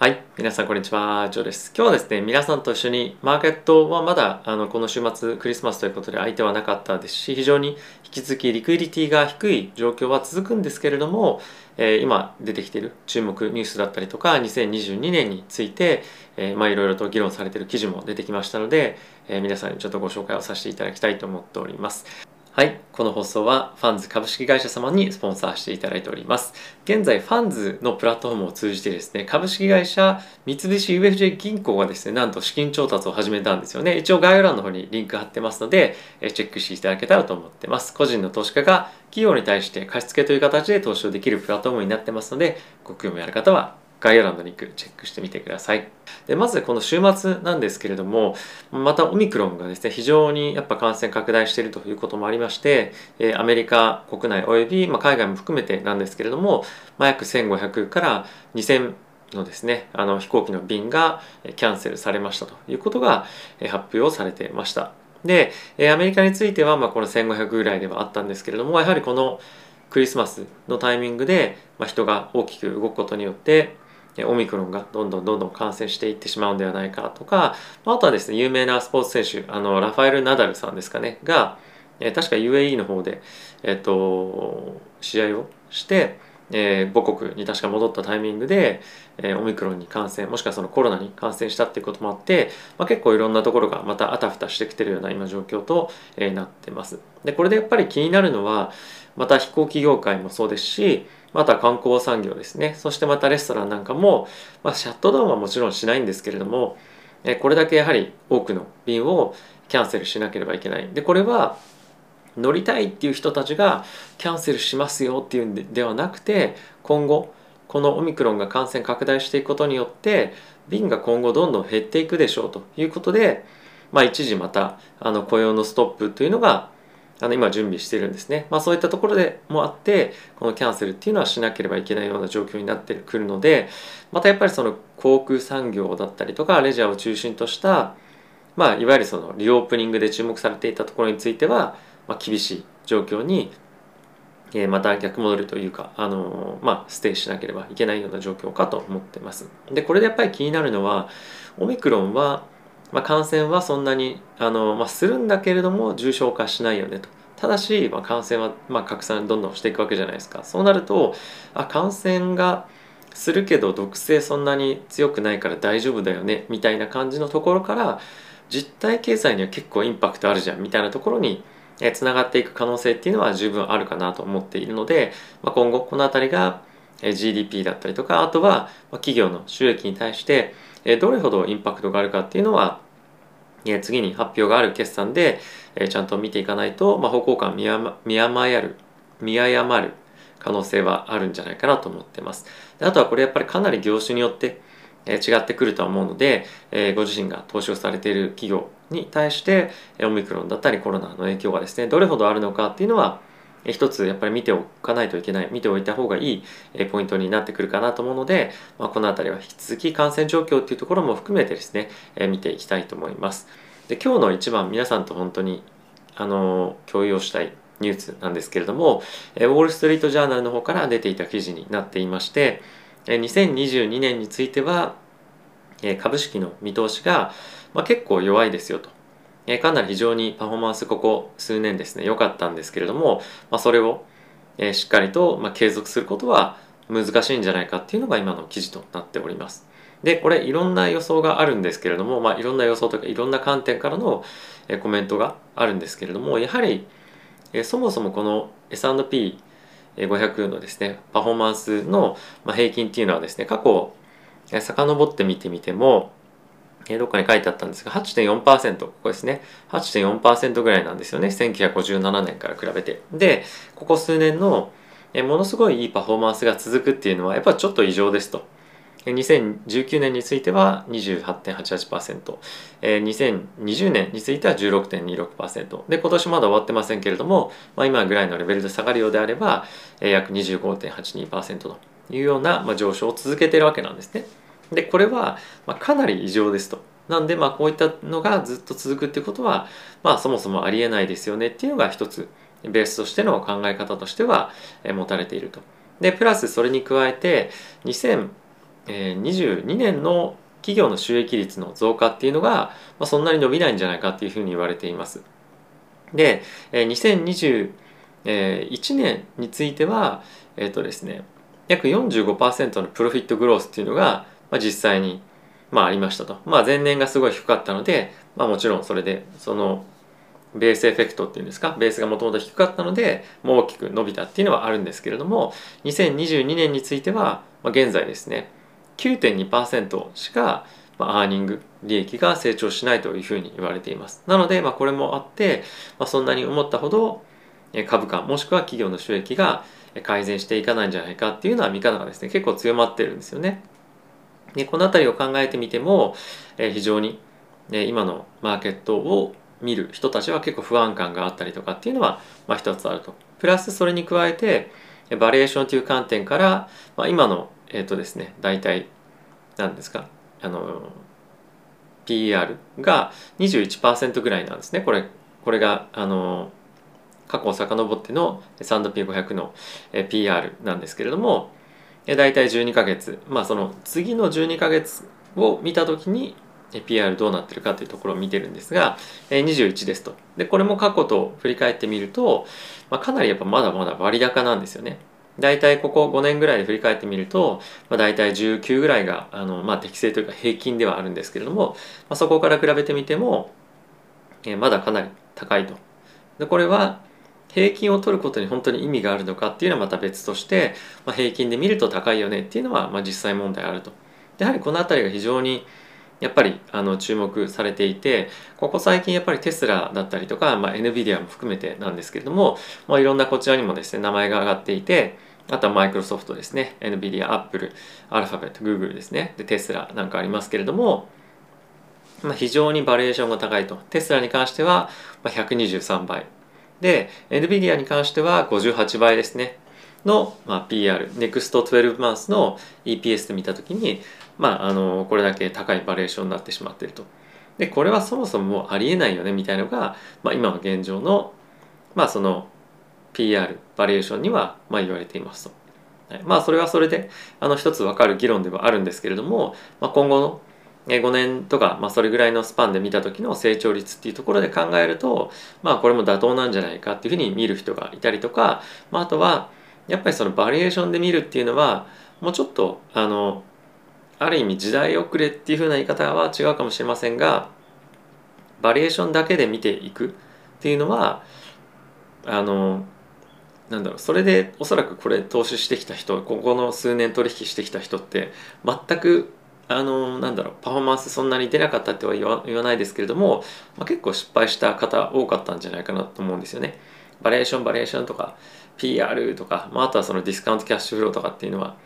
はい。皆さん、こんにちは。ジョーです。今日はですね、皆さんと一緒に、マーケットはまだ、あの、この週末、クリスマスということで相手はなかったですし、非常に引き続きリクイリティが低い状況は続くんですけれども、えー、今出てきている注目ニュースだったりとか、2022年について、えー、まあ、いろいろと議論されている記事も出てきましたので、えー、皆さんにちょっとご紹介をさせていただきたいと思っております。はい。この放送はファンズ株式会社様にスポンサーしていただいております。現在、ファンズのプラットフォームを通じてですね、株式会社三菱 UFJ 銀行がですね、なんと資金調達を始めたんですよね。一応概要欄の方にリンク貼ってますので、チェックしていただけたらと思ってます。個人の投資家が企業に対して貸付という形で投資をできるプラットフォームになってますので、ご興味ある方は概要欄のリンクチェックしてみてください。でまずこの週末なんですけれどもまたオミクロンがですね非常にやっぱ感染拡大しているということもありまして、えアメリカ国内および、ま海外も含めてなんですけれども、ま、約1500から2000のですねあの飛行機の便がキャンセルされましたということが発表されてました。でアメリカについては、ま、この1500ぐらいではあったんですけれどもやはりこのクリスマスのタイミングで、ま、人が大きく動くことによってオミクロンがどんどんどんどん感染していってしまうんではないかとか、あとはですね、有名なスポーツ選手、あの、ラファエル・ナダルさんですかね、が、え確か UAE の方で、えっ、と、試合をして、えー、母国に確か戻ったタイミングで、えー、オミクロンに感染もしくはそのコロナに感染したっていうこともあって、まあ、結構いろんなところがまたあたふたしてきてるような今状況と、えー、なってます。でこれでやっぱり気になるのはまた飛行機業界もそうですしまた観光産業ですね。そしてまたレストランなんかも、まあ、シャットダウンはもちろんしないんですけれどもこれだけやはり多くの便をキャンセルしなければいけない。でこれは乗りたいっていう人たちがキャンセルしますよっていうんではなくて今後このオミクロンが感染拡大していくことによって便が今後どんどん減っていくでしょうということで、まあ、一時またあの雇用のストップというのがあの今準備してるんですね、まあ、そういったところでもあってこのキャンセルっていうのはしなければいけないような状況になってくるのでまたやっぱりその航空産業だったりとかレジャーを中心とした、まあ、いわゆるそのリオープニングで注目されていたところについては、まあ、厳しい状況にえまた逆戻りというか、あのまあ、ステイしなければいけないような状況かと思ってます。で、これでやっぱり気になるのは、オミクロンは、まあ、感染はそんなにあの、まあ、するんだけれども重症化しないよねと。ただし、まあ、感染は、まあ、拡散どんどんしていくわけじゃないですか。そうなるとあ感染がするけど毒性そんなに強くないから大丈夫だよねみたいな感じのところから実体経済には結構インパクトあるじゃんみたいなところにつながっていく可能性っていうのは十分あるかなと思っているので、まあ、今後この辺りが GDP だったりとかあとは企業の収益に対してどれほどインパクトがあるかっていうのは次に発表がある決算でちゃんと見ていかないと、まあ、方向感見誤る見誤る可能性はあるんじゃないかなと思ってます。あとはこれやっぱりかなり業種によって違ってくるとは思うので、ご自身が投資をされている企業に対してオミクロンだったりコロナの影響がですねどれほどあるのかっていうのは一つやっぱり見ておかないといけない見ておいた方がいいポイントになってくるかなと思うので、まあ、この辺りは引き続き感染状況っていうところも含めてですね見ていきたいと思いますで今日の一番皆さんと本当にあの共有をしたいニュースなんですけれどもウォール・ストリート・ジャーナルの方から出ていた記事になっていまして2022年については株式の見通しがまあ、結構弱いですよと。えかなり非常にパフォーマンスここ数年ですね良かったんですけれども、まあ、それを、えしっかりと、ま継続することは難しいんじゃないかっていうのが今の記事となっております。でこれいろんな予想があるんですけれども、まあ、いろんな予想とかいろんな観点からのコメントがあるんですけれどもやはりそもそもこの S&P500 のですねパフォーマンスの平均っていうのはですね過去遡って見てみてもどっかに書いてあったんですが8.4%ここですね。8.4%ぐらいなんですよね。1957年から比べて。でここ数年のものすごいいいパフォーマンスが続くっていうのはやっぱちょっと異常ですと。2019年については 28.88%2020 年については16.26%で今年まだ終わってませんけれども、まあ、今ぐらいのレベルで下がるようであれば、約25.82%というような、まあ、上昇を続けているわけなんですね。でこれは、まかなり異常ですと。なんでまあこういったのがずっと続くっていうことはまあそもそもありえないですよねっていうのが一つベースとしての考え方としては持たれていると。でプラスそれに加えて2022年の企業の収益率の増加っていうのが、まあ、そんなに伸びないんじゃないかっていうふうに言われています。で、2021年については、えっ、とですね、約45%のプロフィットグロースっていうのが、まあ、実際に、まあ、ありましたと。まあ、前年がすごい低かったので、まあ、もちろんそれでそのベースエフェクトっていうんですか？ベースがもともと低かったのでもう大きく伸びたっていうのはあるんですけれども2022年については、まあ、現在ですね9.2%しか、まあ、アーニング利益が成長しないというふうに言われています。なので、まあ、これもあって、まあ、そんなに思ったほど株価もしくは企業の収益が改善していかないんじゃないかっていうのは見方がですね結構強まってるんですよね。でこの辺りを考えてみてもえ非常に今のマーケットを見る人たちは結構不安感があったりとかっていうのは、まあ、一つあると。プラスそれに加えてバリエーションという観点から、まあ、今のえっ、ー、とですね大体何ですかあの PR が21%ぐらいなんですねこれこれがあの過去を遡っての S&P500 の PR なんですけれどもえ大体12ヶ月。まあその次の12ヶ月を見た時に PR どうなってるかというところを見てるんですがえ21ですと。でこれも過去と振り返ってみると、まあ、かなりやっぱまだまだ割高なんですよね。大体ここ5年ぐらいで振り返ってみると、まあ、大体19ぐらいがあの、まあ、適正というか平均ではあるんですけれども、まあ、そこから比べてみても、え、まだかなり高いと。でこれは平均を取ることに本当に意味があるのかっていうのはまた別として、まあ、平均で見ると高いよねっていうのは、まあ、実際問題あると。やはりこの辺りが非常にやっぱりあの注目されていてここ最近やっぱりテスラだったりとか、まあ、NVIDIA も含めてなんですけれども、まあ、いろんなこちらにもですね名前が挙がっていてあとはマイクロソフトですね NVIDIA、Apple、アルファベット、Google ですね。でテスラなんかありますけれども、まあ、非常にバリエーションが高いと。テスラに関しては123倍。で NVIDIA に関しては58倍ですねの、まあ、PR NEXT 12 months の EPS で見た時にまあ、あのこれだけ高いバリエーションになってしまっていると。でこれはそもそももうありえないよねみたいのが、まあ、今の現状の,、まあその PR バリエーションにはまあ言われていますと。まあそれはそれであの一つ分かる議論ではあるんですけれども、まあ、今後の5年とか、まあ、それぐらいのスパンで見た時の成長率っていうところで考えると、まあ、これも妥当なんじゃないかっていうふうに見る人がいたりとか、まあ、あとはやっぱりそのバリエーションで見るっていうのはもうちょっとあのある意味時代遅れっていう風な言い方は違うかもしれませんがバリエーションだけで見ていくっていうのはあのなんだろうそれでおそらくこれ投資してきた人ここの数年取引してきた人って全くあのなんだろうパフォーマンスそんなに出なかったっては言わないですけれども、まあ、結構失敗した方多かったんじゃないかなと思うんですよね。バリエーションバリエーションとか PR とか、まあ、あとはそのディスカウントキャッシュフローとかっていうのは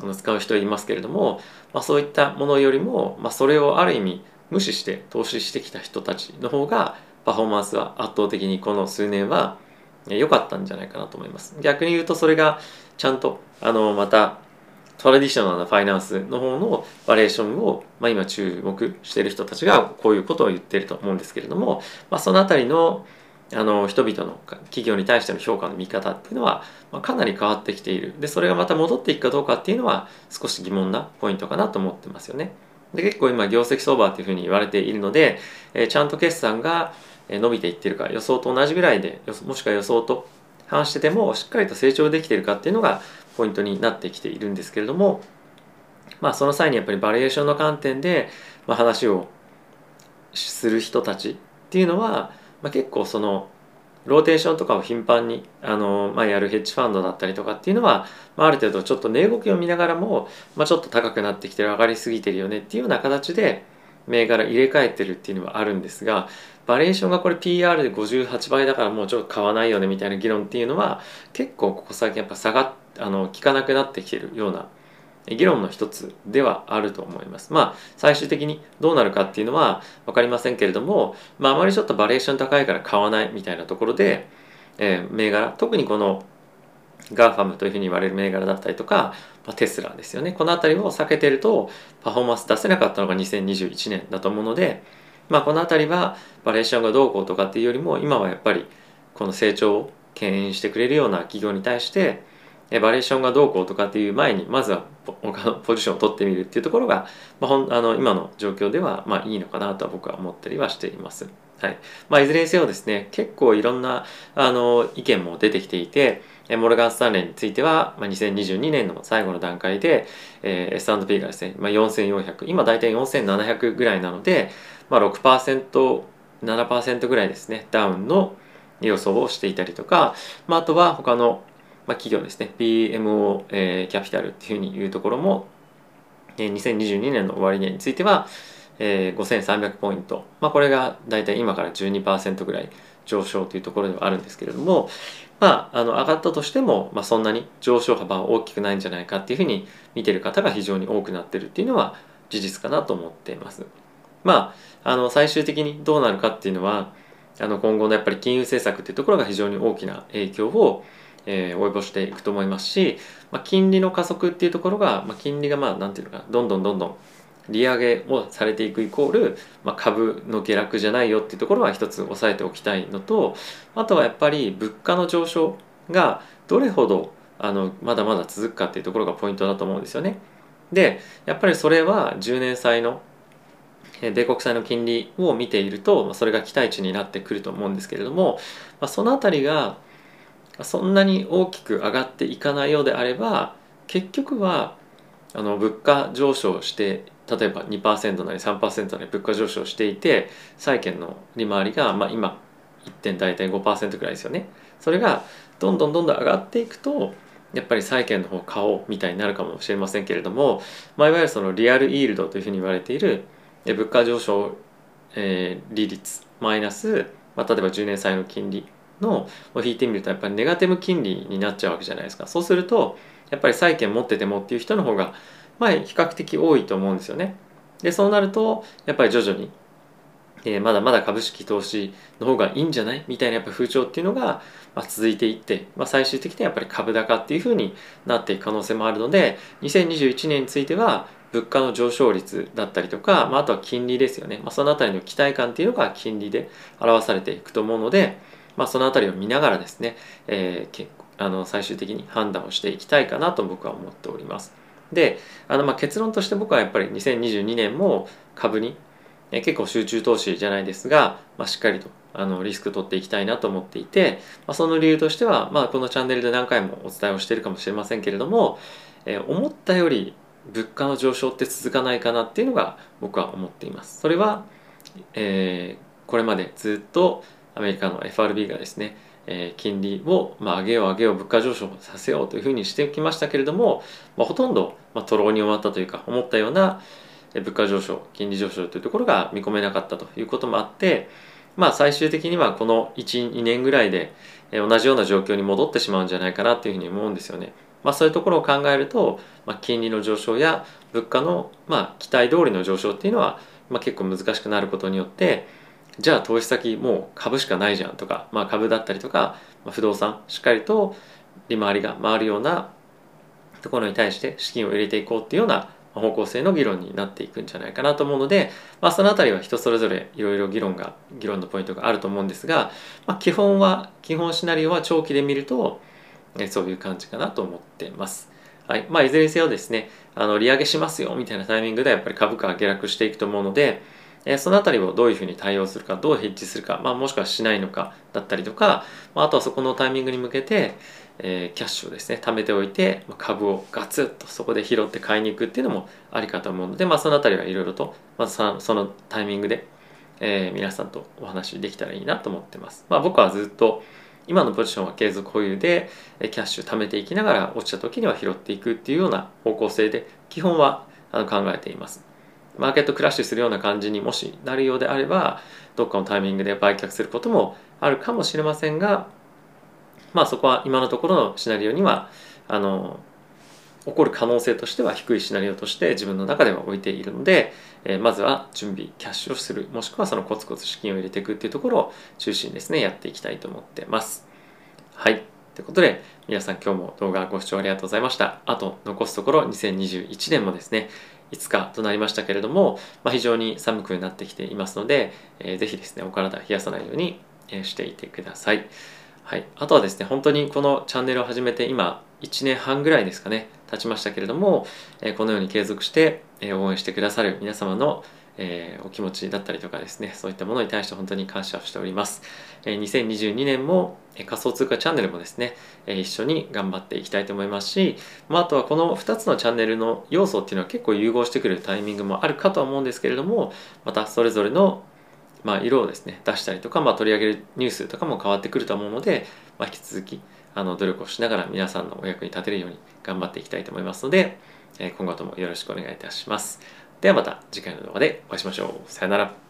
あの使う人いますけれども、まあ、そういったものよりも、まあ、それをある意味無視して投資してきた人たちの方がパフォーマンスは圧倒的にこの数年は良かったんじゃないかなと思います逆に言うとそれがちゃんとあのまたトラディショナルなファイナンスの方のバリエーションを、まあ、今注目している人たちがこういうことを言っていると思うんですけれども、まあ、その辺りのあの人々の企業に対しての評価の見方っていうのは、まあ、かなり変わってきている。でそれがまた戻っていくかどうかっていうのは少し疑問なポイントかなと思ってますよね。で結構今業績相場っていうふうに言われているので、えー、ちゃんと決算が伸びていってるか予想と同じぐらいでもしくは予想と反しててもしっかりと成長できてるかっていうのがポイントになってきているんですけれどもまあその際にやっぱりバリエーションの観点で、まあ、話をする人たちっていうのはまあ、結構そのローテーションとかを頻繁にあの、まあ、やるヘッジファンドだったりとかっていうのは、まあ、ある程度ちょっと値動きを見ながらも、まあ、ちょっと高くなってきてる上がりすぎてるよねっていうような形で銘柄入れ替えてるっていうのはあるんですがバリエーションがこれ PR で58倍だからもうちょっと買わないよねみたいな議論っていうのは結構ここ最近やっぱ下がっあの効かなくなってきてるような議論の一つではあると思います。まあ最終的にどうなるかっていうのは分かりませんけれども、まあ、あまりちょっとバリエーション高いから買わないみたいなところで、えー、銘柄特にこの GAFAM というふうに言われる銘柄だったりとか、まあ、テスラですよねこの辺りを避けてるとパフォーマンス出せなかったのが2021年だと思うので、まあ、この辺りはバリエーションがどうこうとかっていうよりも今はやっぱりこの成長を牽引してくれるような企業に対してバリエーションがどうこうとかっていう前にまずは他のポジションを取ってみるっていうところが、まあ、ほんあの今の状況ではまあいいのかなとは僕は思ったりはしています。はいまあ、いずれにせよですね結構いろんなあの意見も出てきていてモルガン・スタンレーについては、まあ、2022年の最後の段階で、えー、S&P がですね、まあ、4400今大体4700ぐらいなので、まあ6%、7%ぐらいですねダウンの予想をしていたりとか、まあ、あとは他のまあ、企業ですね PMO、えー、キャピタルっていうふうに言うところも、えー、2022年の終値については、えー、5300ポイント、まあ、これが大体今から12%ぐらい上昇というところではあるんですけれども、まあ、あの上がったとしても、まあ、そんなに上昇幅は大きくないんじゃないかっていうふうに見てる方が非常に多くなってるっていうのは事実かなと思っています。まあ、あの最終的にどうなるかっていうのはあの今後のやっぱり金融政策っていうところが非常に大きな影響をえー、及ぼしていくと思いますし、まあ、金利の加速っていうところが、まあ、金利がまあなんていうのかどんどんどんどん利上げをされていくイコール、まあ、株の下落じゃないよっていうところは一つ押さえておきたいのとあとはやっぱり物価の上昇がどれほどあのまだまだ続くかっていうところがポイントだと思うんですよね。でやっぱりそれは10年債の米国債の金利を見ているとそれが期待値になってくると思うんですけれども、まあ、その辺りがそんなに大きく上がっていかないようであれば結局はあの物価上昇して例えば2%なり3%なり物価上昇していて債券の利回りが、まあ、今1点大体5%ぐらいですよね。それがどんどんどんどん上がっていくとやっぱり債券の方を買おうみたいになるかもしれませんけれども、まあ、いわゆるそのリアルイールドというふうに言われている物価上昇、えー、利率マイナス、まあ、例えば10年債の金利のを引いてみるとやっぱりネガティブ金利になっちゃうわけじゃないですか。そうするとやっぱり債券持っててもっていう人の方がまあ比較的多いと思うんですよね。でそうなるとやっぱり徐々に、えー、まだまだ株式投資の方がいいんじゃない？みたいなやっぱ風潮っていうのが、まあ、続いていって、まあ、最終的にはやっぱり株高っていうふうになっていく可能性もあるので2021年については物価の上昇率だったりとか、まあ、あとは金利ですよね、まあ、そのあたりの期待感っていうのが金利で表されていくと思うので、まあ、その辺りを見ながらですね、えー、あの最終的に判断をしていきたいかなと僕は思っております。であのまあ結論として僕はやっぱり2022年も株に、結構集中投資じゃないですが、まあ、しっかりとあのリスク取っていきたいなと思っていて、まあ、その理由としては、まあ、このチャンネルで何回もお伝えをしているかもしれませんけれども、えー、思ったより物価の上昇って続かないかなっていうのが僕は思っています。それは、えー、これまでずっとアメリカの FRB がですね、えー、金利を、まあ、上げよう上げよう物価上昇させようというふうにしてきましたけれども、まあ、ほとんど、まあ、とろうに終わったというか思ったような物価上昇金利上昇というところが見込めなかったということもあってまあ最終的にはこの12年ぐらいで同じような状況に戻ってしまうんじゃないかなというふうに思うんですよね。まあ、そういうところを考えると、まあ、金利の上昇や物価の、まあ、期待通りの上昇っていうのは、まあ、結構難しくなることによってじゃあ投資先もう株しかないじゃんとか、まあ、株だったりとか、まあ、不動産しっかりと利回りが回るようなところに対して資金を入れていこうっていうような方向性の議論になっていくんじゃないかなと思うので、まあ、その辺りは人それぞれいろいろ議論が議論のポイントがあると思うんですが、まあ、基本は基本シナリオは長期で見るとえそういう感じかなと思ってます。はいまあ、いずれにせよですねあの利上げしますよみたいなタイミングでやっぱり株価が下落していくと思うので、えその辺りをどういうふうに対応するかどうヘッジするか、まあ、もしくはしないのかだったりとか、まあ、あとはそこのタイミングに向けて、えー、キャッシュをですね貯めておいて株をガツッとそこで拾って買いに行くっていうのもありかと思うので、まあ、その辺りはいろいろとまずそのタイミングで、えー、皆さんとお話できたらいいなと思ってます。まあ、僕はずっと今のポジションは継続保有でキャッシュ貯めていきながら落ちた時には拾っていくっていうような方向性で基本は考えています。マーケットクラッシュするような感じにもしなるようであればどっかのタイミングで売却することもあるかもしれませんがまあそこは今のところのシナリオにはあの起こる可能性としては低いシナリオとして自分の中では置いているので、えー、まずは準備キャッシュをするもしくはそのコツコツ資金を入れていくっていうところを中心ですねやっていきたいと思ってます。はい。ということで皆さん今日も動画ご視聴ありがとうございました。あと残すところ2021年もですね5日となりましたけれども、まあ、非常に寒くなってきていますので、えー、ぜひですねお体冷やさないようにしていてください。はい、あとはですね本当にこのチャンネルを始めて今1年半ぐらいですかね経ちましたけれども、えこのように継続して、え応援してくださる皆様のえー、お気持ちだったりとかですねそういったものに対して本当に感謝をしております、えー、2022年も、え仮想通貨チャンネルもですね、えー、一緒に頑張っていきたいと思いますし、まあ、あとはこの2つのチャンネルの要素っていうのは結構融合してくるタイミングもあるかとは思うんですけれどもまたそれぞれのまあ、色をですね出したりとか、まあ、取り上げるニュースとかも変わってくると思うので、まあ、引き続きあの努力をしながら皆さんのお役に立てるように頑張っていきたいと思いますので、え今後ともよろしくお願いいたします。ではまた次回の動画でお会いしましょう。さよなら。